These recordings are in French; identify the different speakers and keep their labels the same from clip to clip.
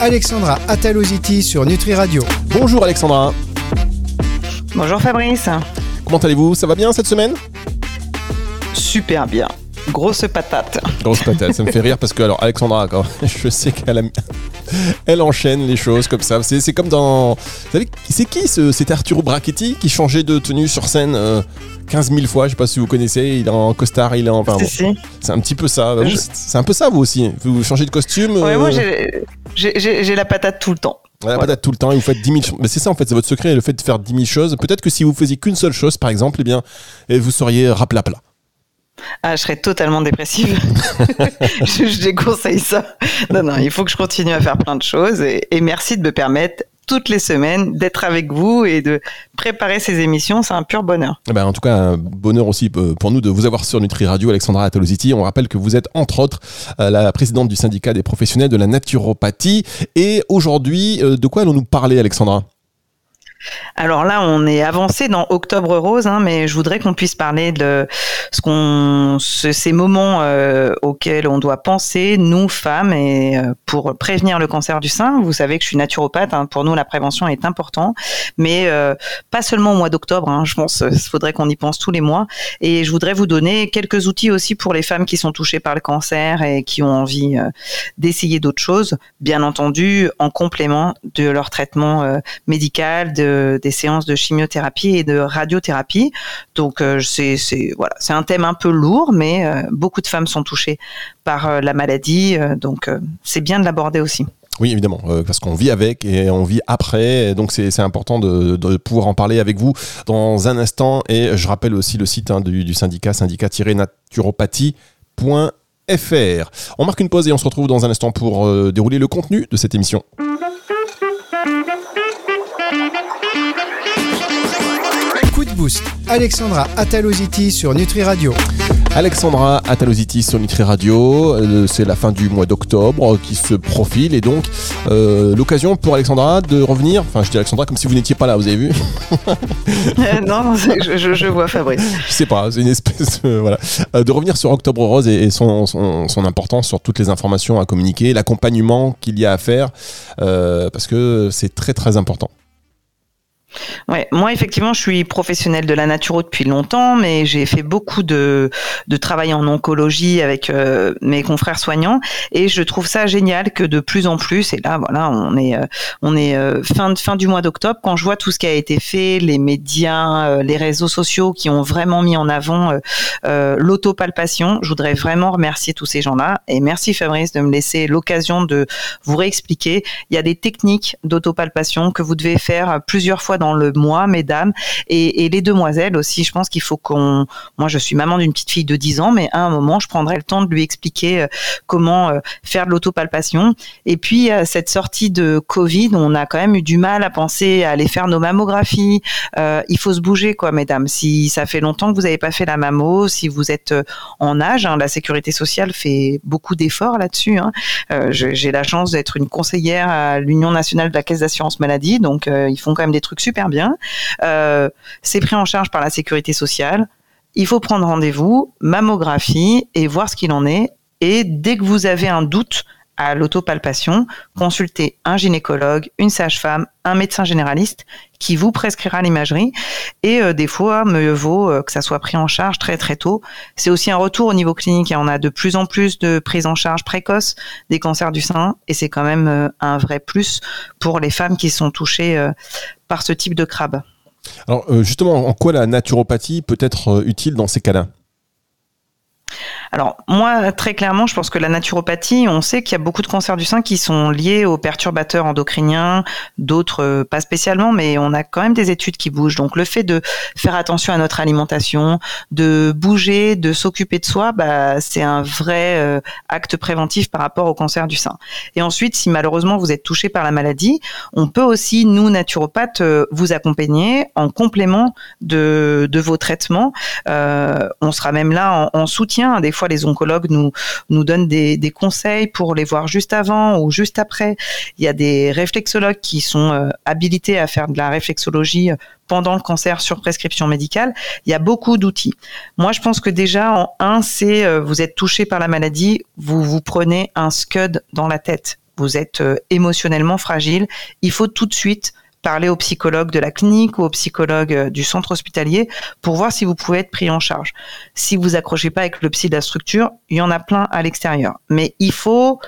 Speaker 1: Alexandra Ataloziti sur Nutri Radio.
Speaker 2: Bonjour Alexandra.
Speaker 3: Bonjour Fabrice.
Speaker 2: Comment allez-vous? Ça va bien cette semaine?
Speaker 3: Super bien. Grosse patate.
Speaker 2: Grosse patate, ça me fait rire parce que, alors, Alexandra, je sais qu'elle elle enchaîne les choses comme ça. C'est comme dans. Vous savez, c'est qui C'était Arturo Brachetti qui changeait de tenue sur scène 15 euh, 000 fois? Je sais pas si vous connaissez. Il est en costard, il est en. Enfin, c'est un petit peu ça. C'est un peu ça, vous aussi. Vous changez de costume
Speaker 3: Ouais, moi, euh, j'ai la patate tout le temps.
Speaker 2: La patate tout le temps et vous faites 10 000 choses. Mais c'est ça en fait, c'est votre secret, le fait de faire 10 000 choses. Peut-être que si vous faisiez qu'une seule chose, par exemple, eh bien, vous seriez raplapla.
Speaker 3: Ah, je serais totalement dépressive. je, je, déconseille ça. Non, non, il faut que je continue à faire plein de choses et, merci de me permettre toutes les semaines d'être avec vous et de préparer ces émissions. C'est un pur bonheur.
Speaker 2: Eh ben, en tout cas, un bonheur aussi euh, pour nous de vous avoir sur Nutri Radio, Alexandra Ataloziti. On rappelle que vous êtes entre autres euh, la présidente du syndicat des professionnels de la naturopathie. Et aujourd'hui, euh, de quoi allons-nous parler, Alexandra?
Speaker 3: Alors là, on est avancé dans Octobre Rose, hein, mais je voudrais qu'on puisse parler de ces moments euh, auxquels on doit penser, nous femmes, euh, pour prévenir le cancer du sein. Vous savez que je suis naturopathe. Hein, pour nous, la prévention est importante, mais euh, pas seulement au mois d'octobre. Hein, je pense qu'il faudrait qu'on y pense tous les mois. Et je voudrais vous donner quelques outils aussi pour les femmes qui sont touchées par le cancer et qui ont envie d'essayer d'autres choses, bien entendu en complément de leur traitement médical. De des séances de chimiothérapie et de radiothérapie. Donc euh, c'est voilà, c'est un thème un peu lourd, mais euh, beaucoup de femmes sont touchées par euh, la maladie, donc c'est bien de l'aborder aussi.
Speaker 2: Oui, évidemment, parce qu'on vit avec et on vit après. Donc, c'est important de, pouvoir en parler avec vous dans un instant. Et je rappelle aussi le site hein, du, syndicat, syndicat-naturopathie.fr. On marque une pause et on se retrouve dans un instant pour dérouler le contenu de cette émission.
Speaker 1: Alexandra Ataloziti sur Nutri Radio.
Speaker 2: Alexandra Ataloziti sur Nutri Radio, euh, c'est la fin du mois d'octobre qui se profile et donc euh, l'occasion pour Alexandra de revenir, enfin je dis Alexandra comme si vous n'étiez pas là, vous avez vu
Speaker 3: euh, Non, je, vois Fabrice.
Speaker 2: Je sais pas, c'est une espèce voilà, de revenir sur Octobre Rose et, son, son, importance sur toutes les informations à communiquer, l'accompagnement qu'il y a à faire, parce que c'est très très important.
Speaker 3: Ouais, moi effectivement, je suis professionnelle de la naturo depuis longtemps, mais j'ai fait beaucoup de, de travail en oncologie avec euh, mes confrères soignants, et je trouve ça génial que de plus en plus, et là voilà, on est euh, on est euh, fin fin du mois d'octobre, quand je vois tout ce qui a été fait, les médias, les réseaux sociaux qui ont vraiment mis en avant l'autopalpation, je voudrais vraiment remercier tous ces gens-là, et merci Fabrice de me laisser l'occasion de vous réexpliquer. Il y a des techniques d'autopalpation que vous devez faire plusieurs fois dans le mois, mesdames, et, les demoiselles aussi. Je pense qu'il faut qu'on. Moi, je suis maman d'une petite fille de 10 ans, mais à un moment, je prendrai le temps de lui expliquer euh, comment euh, faire de l'autopalpation. Et puis, cette sortie de Covid, on a quand même eu du mal à penser à aller faire nos mammographies. Euh, il faut se bouger, quoi, mesdames. Si ça fait longtemps que vous n'avez pas fait la mammo, si vous êtes en âge, hein, la sécurité sociale fait beaucoup d'efforts là-dessus. Hein. J'ai la chance d'être une conseillère à l'Union nationale de la caisse d'assurance maladie, donc ils font quand même des trucs super super bien. Euh, c'est pris en charge par la sécurité sociale. Il faut prendre rendez-vous, mammographie et voir ce qu'il en est. Et dès que vous avez un doute à l'autopalpation, consultez un gynécologue, une sage-femme, un médecin généraliste qui vous prescrira l'imagerie. Et euh, des fois, mieux vaut euh, que ça soit pris en charge très très tôt. C'est aussi un retour au niveau clinique. on a de plus en plus de prise en charge précoce des cancers du sein, et c'est quand même un vrai plus pour les femmes qui sont touchées par ce type de crabe.
Speaker 2: Alors euh, justement, en quoi la naturopathie peut être euh, utile dans ces cas-là?
Speaker 3: Alors moi, très clairement, je pense que la naturopathie, on sait qu'il y a beaucoup de cancers du sein qui sont liés aux perturbateurs endocriniens, d'autres euh, pas spécialement, mais on a quand même des études qui bougent. Donc le fait de faire attention à notre alimentation, de bouger, de s'occuper de soi, bah, c'est un vrai euh, acte préventif par rapport au cancer du sein. Et ensuite, si malheureusement vous êtes touché par la maladie, on peut aussi, nous, naturopathes, euh, vous accompagner en complément de, vos traitements. on sera même là en, en soutien. Des fois, les oncologues nous, nous donnent des, conseils pour les voir juste avant ou juste après. Il y a des réflexologues qui sont euh, habilités à faire de la réflexologie euh, pendant le cancer sur prescription médicale. Il y a beaucoup d'outils. Moi, je pense que déjà, en un, c'est euh, vous êtes touché par la maladie, vous vous prenez un scud dans la tête vous êtes émotionnellement fragile, il faut tout de suite parler au psychologue de la clinique ou au psychologue euh, du centre hospitalier pour voir si vous pouvez être pris en charge. Si vous accrochez pas avec le psy de la structure, il y en a plein à l'extérieur. Mais il faut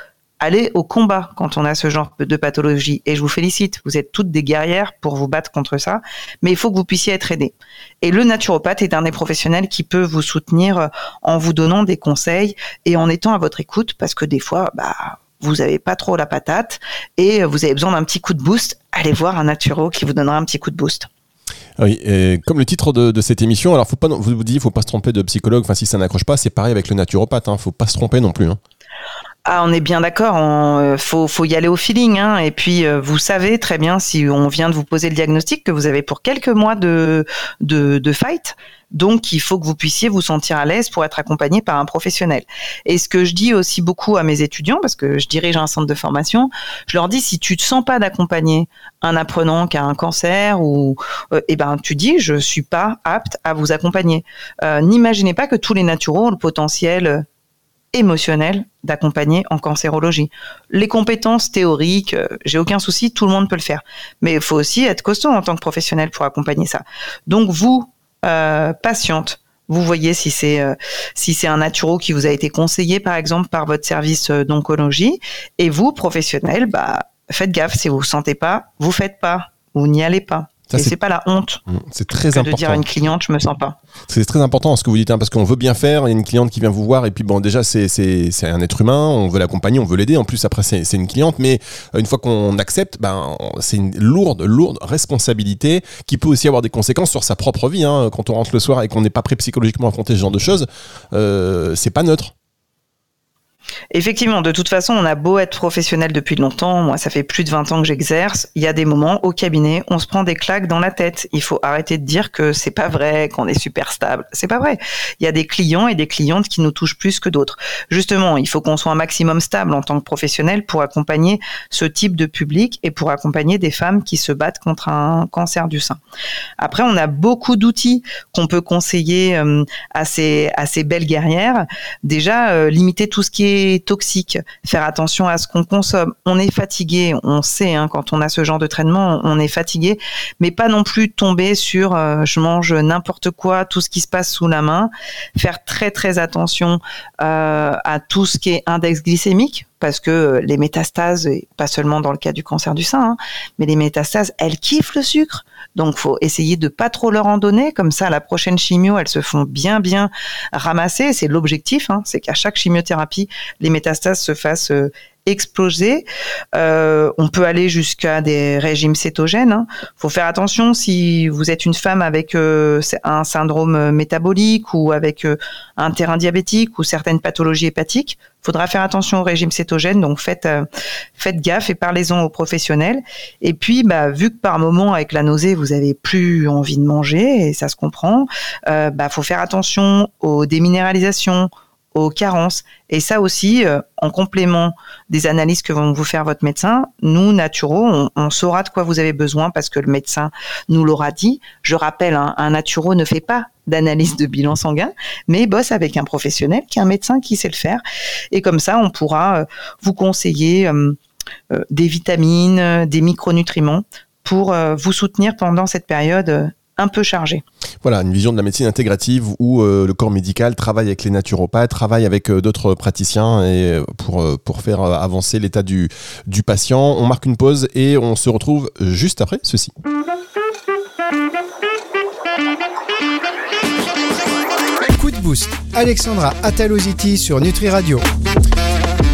Speaker 3: aller au combat quand on a ce genre de pathologie. Et je vous félicite, vous êtes toutes des guerrières pour vous battre contre ça, mais il faut que vous puissiez être aidé. Et le naturopathe est un des professionnels qui peut vous soutenir en vous donnant des conseils et en étant à votre écoute, parce que des fois, bah, vous n'avez pas trop la patate et vous avez besoin d'un petit coup de boost, allez voir un naturo qui vous donnera un petit coup de boost.
Speaker 2: Comme le titre de, cette émission, alors faut pas, vous vous dites, faut pas se tromper de psychologue. Enfin, si ça n'accroche pas, c'est pareil avec le naturopathe. Hein, faut pas se tromper non plus. Hein.
Speaker 3: Ah, on est bien d'accord. Il euh, faut, faut, y aller au feeling. Hein. Et puis, euh, vous savez très bien si on vient de vous poser le diagnostic que vous avez pour quelques mois de, de, de fight. Donc, il faut que vous puissiez vous sentir à l'aise pour être accompagné par un professionnel. Et ce que je dis aussi beaucoup à mes étudiants, parce que je dirige un centre de formation, je leur dis si tu te sens pas d'accompagner un apprenant qui a un cancer ou, euh, eh ben, tu dis je suis pas apte à vous accompagner. N'imaginez pas que tous les naturaux ont le potentiel émotionnel d'accompagner en cancérologie. Les compétences théoriques, euh, j'ai aucun souci, tout le monde peut le faire. Mais il faut aussi être costaud en tant que professionnel pour accompagner ça. Donc vous, euh, patiente, vous voyez si c'est euh, si c'est un naturo qui vous a été conseillé par exemple par votre service d'oncologie et vous professionnel bah faites gaffe si vous vous sentez pas vous faites pas vous n'y allez pas et c'est pas la honte.
Speaker 2: Mm, c'est très important.
Speaker 3: De dire à une cliente, je me sens pas.
Speaker 2: C'est très important ce que vous dites, hein, parce qu'on veut bien faire. Il y a une cliente qui vient vous voir, et puis bon, déjà c'est c'est un être humain, on veut l'accompagner, on veut l'aider. En plus, après c'est une cliente, mais euh, une fois qu'on accepte, ben c'est une lourde, lourde responsabilité qui peut aussi avoir des conséquences sur sa propre vie. Hein. Quand on rentre le soir et qu'on n'est pas prêt psychologiquement à affronter ce genre de choses, euh, c'est pas neutre.
Speaker 3: Effectivement, de toute façon, on a beau être professionnel depuis longtemps, moi ça fait plus de 20 ans que j'exerce, il y a des moments au cabinet, on se prend des claques dans la tête. Il faut arrêter de dire que c'est pas vrai, qu'on est super stable. C'est pas vrai. Il y a des clients et des clientes qui nous touchent plus que d'autres. Justement, il faut qu'on soit un maximum stable en tant que professionnel pour accompagner ce type de public et pour accompagner des femmes qui se battent contre un cancer du sein. Après, on a beaucoup d'outils qu'on peut conseiller euh, à ces à ces belles guerrières. Déjà, euh, limiter tout ce qui est toxique, faire attention à ce qu'on consomme. On est fatigué, on sait, hein, quand on a ce genre de traitement, on est fatigué, mais pas non plus tomber sur euh, je mange n'importe quoi, tout ce qui se passe sous la main. Faire très très attention euh, à tout ce qui est index glycémique, parce que les métastases, pas seulement dans le cas du cancer du sein, hein, mais les métastases, elles kiffent le sucre. Donc, faut essayer de pas trop leur en donner. Comme ça, la prochaine chimio, elles se font bien, bien ramasser. C'est l'objectif. Hein, c'est qu'à chaque chimiothérapie, les métastases se fassent euh, exploser. Euh, on peut aller jusqu'à des régimes cétogènes. Hein. faut faire attention si vous êtes une femme avec euh, un syndrome métabolique ou avec euh, un terrain diabétique ou certaines pathologies hépatiques. Faudra faire attention au régime cétogène. Donc faites faites gaffe et parlez-en aux professionnels. Et puis, bah, vu que par moment avec la nausée vous avez plus envie de manger et ça se comprend, bah faut faire attention aux déminéralisations aux carences. Et ça aussi, euh, en complément des analyses que vont vous faire votre médecin, nous, naturaux, on, saura de quoi vous avez besoin parce que le médecin nous l'aura dit. Je rappelle, hein, un naturo ne fait pas d'analyse de bilan sanguin, mais bosse avec un professionnel qui est un médecin qui sait le faire. Et comme ça, on pourra euh, vous conseiller euh, des vitamines, des micronutriments pour vous soutenir pendant cette période un peu chargé.
Speaker 2: Voilà, une vision de la médecine intégrative où euh, le corps médical travaille avec les naturopathes, travaille avec euh, d'autres praticiens et euh, pour, pour faire avancer l'état du, du patient. On marque une pause et on se retrouve juste après ceci.
Speaker 1: Coup de boost, Alexandra Ataloziti sur Nutri Radio.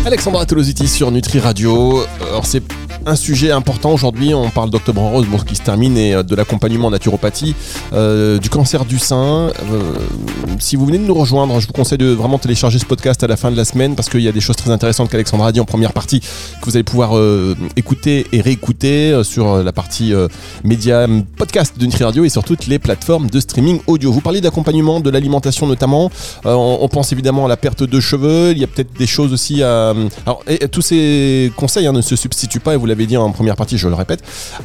Speaker 2: Alexandra Ataloziti sur Nutri Radio. Alors c'est un sujet important aujourd'hui. On parle d'Octobre en Rose, qui se termine, et euh, de l'accompagnement en naturopathie, euh, du cancer du sein. Euh, si vous venez de nous rejoindre, je vous conseille de vraiment télécharger ce podcast à la fin de la semaine parce qu'il y a des choses très intéressantes qu'Alexandra a dit en première partie que vous allez pouvoir écouter et réécouter sur la partie média podcast de Nutri Radio et sur toutes les plateformes de streaming audio. Vous parlez d'accompagnement, de l'alimentation notamment. On, pense évidemment à la perte de cheveux. Il y a peut-être des choses aussi à. Alors, tous ces conseils hein, ne se substituent pas et vous l'avez dit en première partie, je le répète,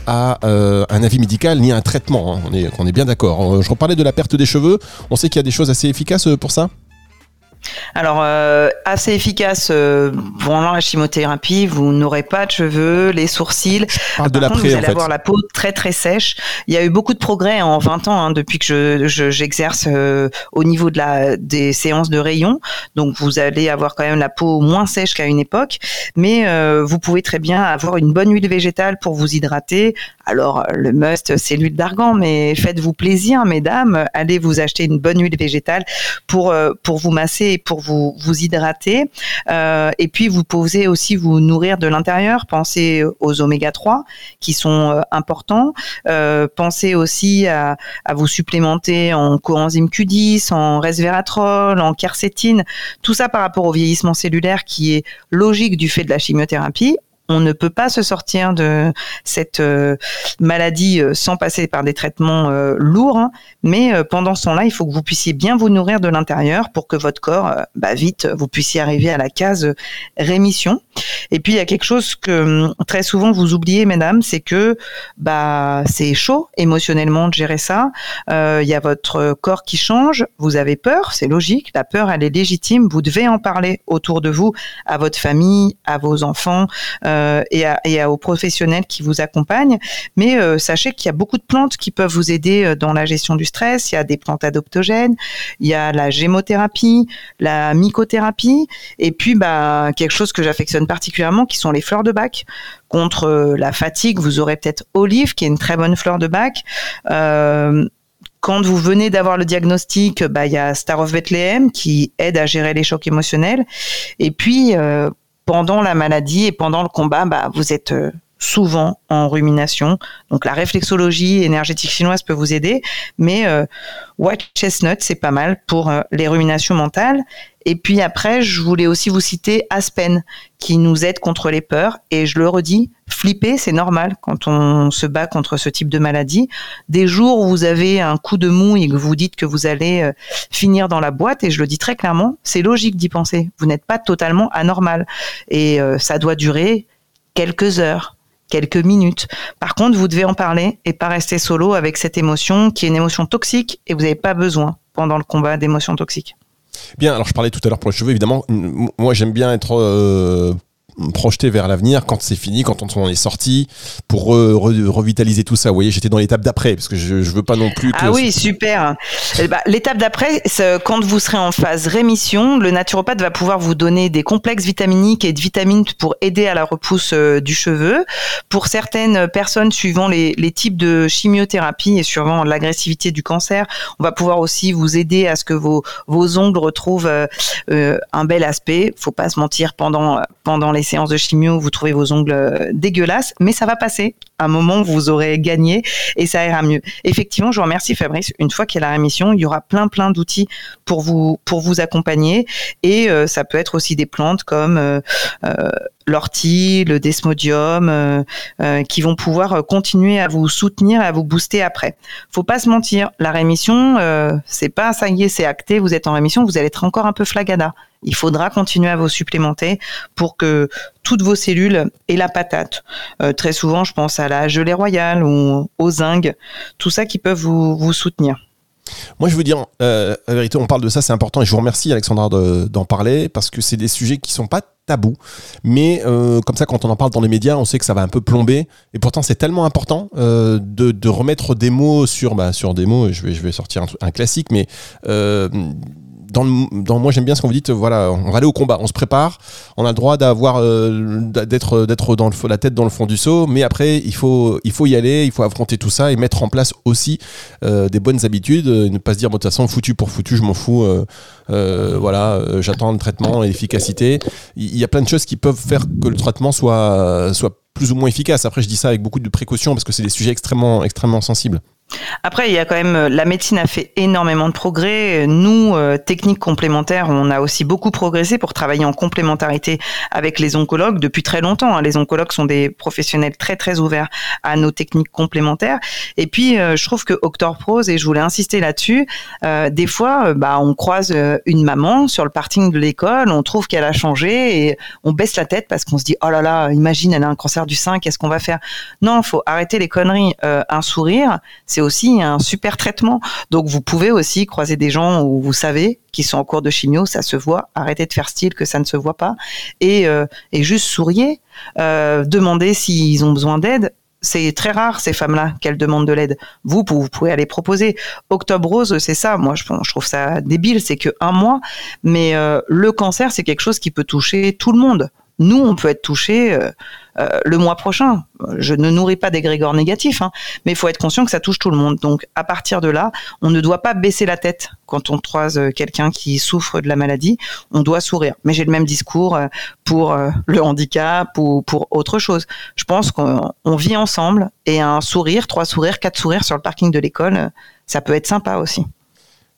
Speaker 2: à euh, un avis médical ni à un traitement. Hein. On, est, on est bien d'accord. Euh, je reparlais de la perte des cheveux. On sait qu'il y a des choses assez efficaces euh, pour ça?
Speaker 3: Alors, euh, assez efficace euh, pendant la chimiothérapie, vous n'aurez pas de cheveux, les sourcils.
Speaker 2: Parle de l'après,
Speaker 3: vous
Speaker 2: en
Speaker 3: allez
Speaker 2: fait.
Speaker 3: avoir la peau très très sèche. Il y a eu beaucoup de progrès en 20 ans hein, depuis que je, je- j'exerce euh, au niveau de la des séances de rayons. Donc, vous allez avoir quand même la peau moins sèche qu'à une époque, mais euh, vous pouvez très bien avoir une bonne huile végétale pour vous hydrater. Alors, le must, c'est l'huile d'argan, mais faites-vous plaisir, mesdames. Allez vous acheter une bonne huile végétale pour pour vous masser pour vous vous hydrater. Euh, et puis vous pouvez aussi vous nourrir de l'intérieur. Pensez aux oméga 3 qui sont euh, importants. Euh, pensez aussi à, à vous supplémenter en coenzyme Q10, en resveratrol, en quercétine. Tout ça par rapport au vieillissement cellulaire qui est logique du fait de la chimiothérapie. On ne peut pas se sortir de cette euh, maladie euh, sans passer par des traitements euh, lourds, hein. mais pendant ce temps-là, il faut que vous puissiez bien vous nourrir de l'intérieur pour que votre corps, bah, vite, vous puissiez arriver à la case rémission. Et puis il y a quelque chose que hum, très souvent vous oubliez, mesdames, c'est que bah c'est chaud émotionnellement de gérer ça. Il y a votre corps qui change, vous avez peur, c'est logique. La peur, elle est légitime. Vous devez en parler autour de vous, à votre famille, à vos enfants et, à, et à- aux professionnels qui vous accompagnent. Mais euh, sachez qu'il y a beaucoup de plantes qui peuvent vous aider euh, dans la gestion du stress. Il y a des plantes adoptogènes, il y a la gémothérapie, la mycothérapie, et puis bah, quelque chose que j'affectionne particulièrement, qui sont les fleurs de bac. Contre euh, la fatigue, vous aurez peut-être olive, qui est une très bonne fleur de bac. Euh, quand vous venez d'avoir le diagnostic, bah, il y a Star of Bethlehem qui aide à gérer les chocs émotionnels. Et puis, euh, pendant la maladie et pendant le combat, bah, vous êtes euh, souvent en rumination. Donc, la réflexologie énergétique chinoise peut vous aider. Mais euh, White Chestnut, c'est pas mal pour euh, les ruminations mentales. Et puis après, je voulais aussi vous citer Aspen, qui nous aide contre les peurs. Et je le redis, flipper, c'est normal quand on se bat contre ce type de maladie. Des jours où vous avez un coup de mou et que vous dites que vous allez euh, finir dans la boîte, et je le dis très clairement, c'est logique d'y penser. Vous n'êtes pas totalement anormal. Et euh, ça doit durer quelques heures quelques minutes. Par contre, vous devez en parler et pas rester solo avec cette émotion qui est une émotion toxique et vous n'avez pas besoin pendant le combat d'émotions toxiques.
Speaker 2: Bien, alors je parlais tout à l'heure pour les cheveux, évidemment. Moi, j'aime bien être euh, projeté vers l'avenir quand c'est fini, quand on est sorti, pour re- re- revitaliser tout ça. Vous voyez, j'étais dans l'étape d'après, parce que je, je veux pas non plus que.
Speaker 3: Ah oui, super. Eh ben, L'étape d'après, quand vous serez en phase rémission, le naturopathe va pouvoir vous donner des complexes vitaminiques et de vitamines pour aider à la repousse euh, du cheveu. Pour certaines personnes, suivant les, les types de chimiothérapie et suivant l'agressivité du cancer, on va pouvoir aussi vous aider à ce que vos, vos ongles retrouvent euh, euh, un bel aspect. Faut pas se mentir, pendant, pendant les séances de chimio, vous trouvez vos ongles euh, dégueulasses, mais ça va passer. À un moment, vous aurez gagné et ça ira mieux. Effectivement, je vous remercie Fabrice. Une fois qu'il y a la rémission, il y aura plein plein d'outils pour vous pour vous accompagner et euh, ça peut être aussi des plantes comme euh, l'ortie, le desmodium, qui vont pouvoir continuer à vous soutenir, à vous booster après. Faut pas se mentir, la rémission, c'est pas ça y est, c'est acté, vous êtes en rémission, vous allez être encore un peu flagada. Il faudra continuer à vous supplémenter pour que toutes vos cellules aient la patate. Euh, très souvent, je pense à la gelée royale ou au zinc, tout ça qui peuvent vous, soutenir.
Speaker 2: Moi, je veux dire, euh, la vérité, on parle de ça, c'est important, et je vous remercie, Alexandra, de- d'en parler, parce que c'est des sujets qui sont pas tabous, mais euh, comme ça, quand on en parle dans les médias, on sait que ça va un peu plomber, et pourtant, c'est tellement important euh, de, remettre des mots sur, bah, des mots, je vais, sortir un, classique, mais dans, le- moi j'aime bien ce qu'on vous dites voilà on va aller au combat. On se prépare on a le droit d'avoir euh, d'être d'être dans le la tête dans le fond du seau mais après il faut il faut y aller il faut affronter tout ça et mettre en place aussi euh, des bonnes habitudes euh, ne pas se dire de toute façon foutu pour foutu je m'en fous euh, euh, voilà euh, j'attends le traitement et l'efficacité. Il y a plein de choses qui peuvent faire que le traitement soit soit plus ou moins efficace. Après je dis ça avec beaucoup de précautions parce que c'est des sujets extrêmement extrêmement sensibles
Speaker 3: Après, il y a quand même la médecine a fait énormément de progrès. Nous, euh, techniques complémentaires, on a aussi beaucoup progressé pour travailler en complémentarité avec les oncologues depuis très longtemps. hein. Les oncologues sont des professionnels très très ouverts à nos techniques complémentaires. Et puis, euh, je trouve que Octorprose, et je voulais insister là-dessus, euh, des fois, euh, bah, on croise euh, une maman sur le parking de l'école, on trouve qu'elle a changé et on baisse la tête parce qu'on se dit oh là là, imagine, elle a un cancer du sein, qu'est-ce qu'on va faire? Non, faut arrêter les conneries. Euh, un sourire, c'est aussi un super traitement. Donc vous pouvez aussi croiser des gens où vous savez qui sont en cours de chimio, ça se voit. Arrêtez de faire style que ça ne se voit pas et, euh, et juste souriez. Euh, demandez s'ils ont besoin d'aide c'est très rare ces femmes-là qu'elles demandent de l'aide. Vous, vous pouvez aller proposer. Octobre Rose, c'est ça. Moi, je, trouve ça débile. C'est que un mois, mais euh, le cancer, c'est quelque chose qui peut toucher tout le monde. Nous, on peut être touché euh, euh, le mois prochain. Je ne nourris pas d'égrégores négatifs, hein, mais il faut être conscient que ça touche tout le monde. Donc, à partir de là, on ne doit pas baisser la tête quand on croise quelqu'un qui souffre de la maladie. On doit sourire. Mais j'ai le même discours euh, pour euh, le handicap ou pour autre chose. Je pense qu'on vit ensemble et un sourire, trois sourires, quatre sourires sur le parking de l'école, ça peut être sympa aussi.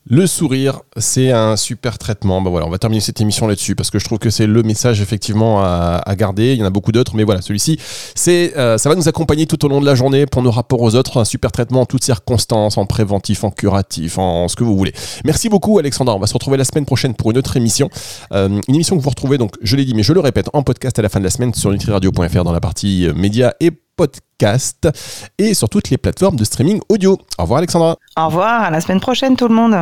Speaker 2: Le sourire, c'est un super traitement. Ben voilà, on va terminer cette émission là-dessus parce que je trouve que c'est le message effectivement à, à, garder. Il y en a beaucoup d'autres, mais voilà, celui-ci, c'est, euh, ça va nous accompagner tout au long de la journée pour nos rapports aux autres. Un super traitement en toutes circonstances, en préventif, en curatif, en, ce que vous voulez. Merci beaucoup, Alexandra. On va se retrouver la semaine prochaine pour une autre émission. Euh, une émission que vous retrouvez, donc, je l'ai dit, mais je le répète, en podcast à la fin de la semaine sur nutriradio.fr dans la partie euh, médias et podcast et sur toutes les plateformes de streaming audio. Au revoir Alexandra.
Speaker 3: Au revoir, à la semaine prochaine tout le monde.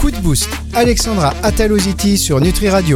Speaker 1: Coup de boost, Alexandra Ataloziti sur Nutri Radio.